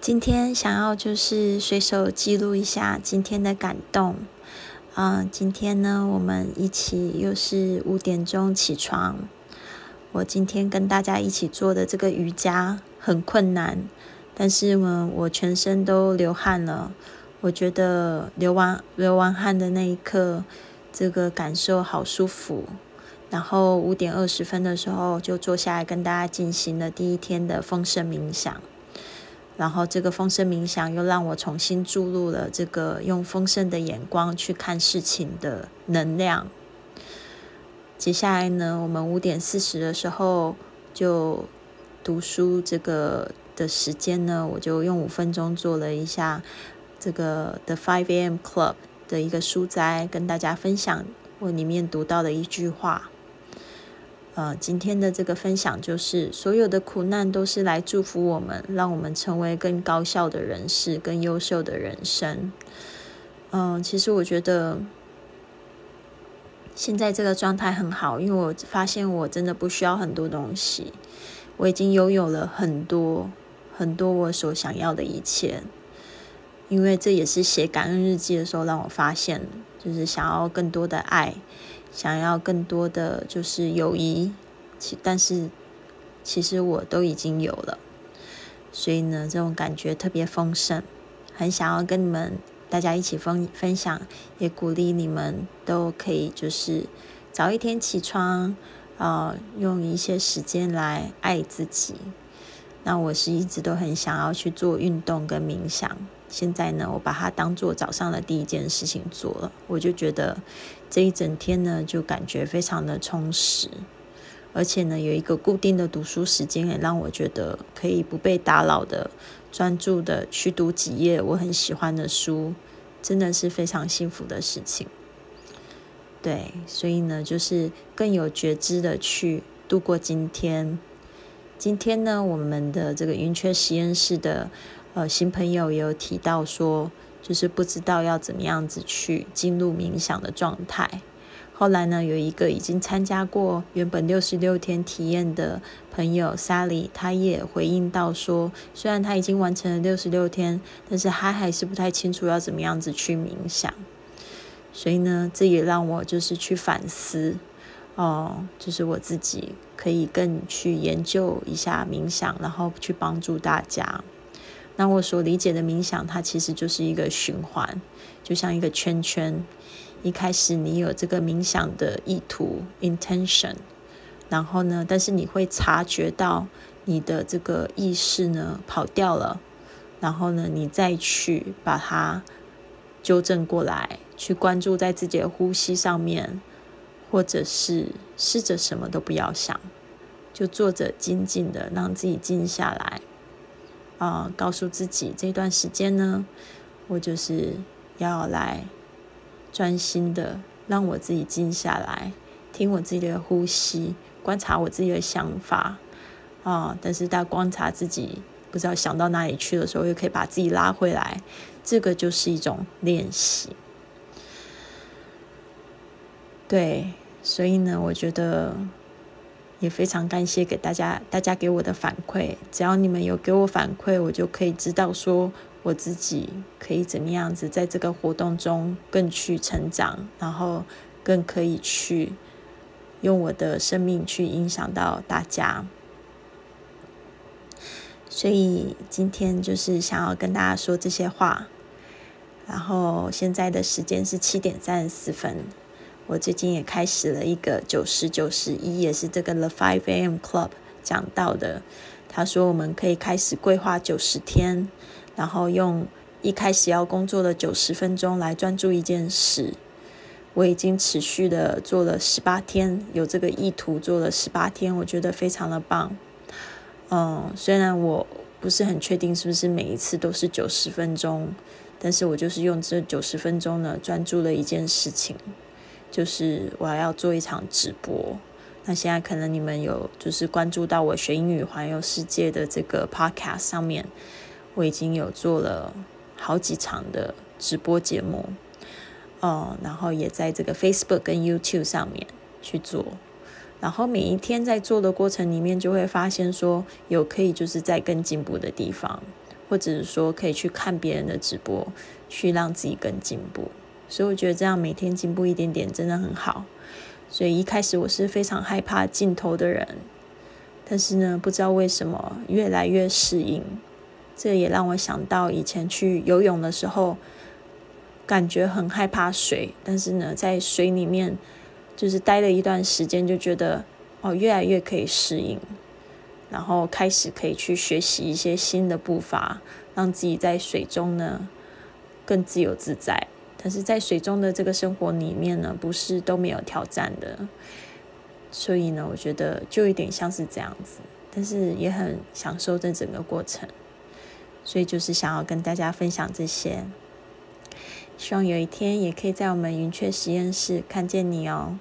今天想要就是随手记录一下今天的感动。嗯，今天呢，我们一起又是五点钟起床。我今天跟大家一起做的这个瑜伽很困难，但是呢，我全身都流汗了。我觉得流完流完汗的那一刻，这个感受好舒服。然后五点二十分的时候，就坐下来跟大家进行了第一天的丰盛冥想。然后这个丰盛冥想又让我重新注入了这个用丰盛的眼光去看事情的能量。接下来呢，我们五点四十的时候就读书这个的时间呢，我就用五分钟做了一下这个 The Five A.M. Club 的一个书斋，跟大家分享我里面读到的一句话。呃，今天的这个分享就是，所有的苦难都是来祝福我们，让我们成为更高效的人士，更优秀的人生。嗯，其实我觉得现在这个状态很好，因为我发现我真的不需要很多东西，我已经拥有了很多很多我所想要的一切。因为这也是写感恩日记的时候让我发现，就是想要更多的爱。想要更多的就是友谊，其但是其实我都已经有了，所以呢，这种感觉特别丰盛，很想要跟你们大家一起分分享，也鼓励你们都可以就是早一天起床，啊，用一些时间来爱自己。那我是一直都很想要去做运动跟冥想。现在呢，我把它当做早上的第一件事情做了，我就觉得这一整天呢，就感觉非常的充实，而且呢，有一个固定的读书时间，也让我觉得可以不被打扰的专注的去读几页我很喜欢的书，真的是非常幸福的事情。对，所以呢，就是更有觉知的去度过今天。今天呢，我们的这个云雀实验室的。呃，新朋友也有提到说，就是不知道要怎么样子去进入冥想的状态。后来呢，有一个已经参加过原本六十六天体验的朋友 Sally，他也回应到说，虽然他已经完成了六十六天，但是他还是不太清楚要怎么样子去冥想。所以呢，这也让我就是去反思，哦，就是我自己可以更去研究一下冥想，然后去帮助大家。那我所理解的冥想，它其实就是一个循环，就像一个圈圈。一开始你有这个冥想的意图 （intention），然后呢，但是你会察觉到你的这个意识呢跑掉了，然后呢，你再去把它纠正过来，去关注在自己的呼吸上面，或者是试着什么都不要想，就坐着静静的让自己静下来。啊，告诉自己这段时间呢，我就是要来专心的让我自己静下来，听我自己的呼吸，观察我自己的想法啊。但是在观察自己不知道想到哪里去的时候，又可以把自己拉回来，这个就是一种练习。对，所以呢，我觉得。也非常感谢给大家，大家给我的反馈。只要你们有给我反馈，我就可以知道说我自己可以怎么样子在这个活动中更去成长，然后更可以去用我的生命去影响到大家。所以今天就是想要跟大家说这些话。然后现在的时间是七点三十四分。我最近也开始了一个九十九十一，也是这个 The Five A.M. Club 讲到的。他说我们可以开始规划九十天，然后用一开始要工作的九十分钟来专注一件事。我已经持续的做了十八天，有这个意图做了十八天，我觉得非常的棒。嗯，虽然我不是很确定是不是每一次都是九十分钟，但是我就是用这九十分钟呢，专注了一件事情。就是我要做一场直播，那现在可能你们有就是关注到我学英语环游世界的这个 podcast 上面，我已经有做了好几场的直播节目，哦，然后也在这个 Facebook 跟 YouTube 上面去做，然后每一天在做的过程里面就会发现说有可以就是在更进步的地方，或者是说可以去看别人的直播，去让自己更进步。所以我觉得这样每天进步一点点真的很好。所以一开始我是非常害怕镜头的人，但是呢，不知道为什么越来越适应。这也让我想到以前去游泳的时候，感觉很害怕水，但是呢，在水里面就是待了一段时间，就觉得哦，越来越可以适应，然后开始可以去学习一些新的步伐，让自己在水中呢更自由自在。但是在水中的这个生活里面呢，不是都没有挑战的，所以呢，我觉得就有点像是这样子，但是也很享受这整个过程，所以就是想要跟大家分享这些，希望有一天也可以在我们云雀实验室看见你哦。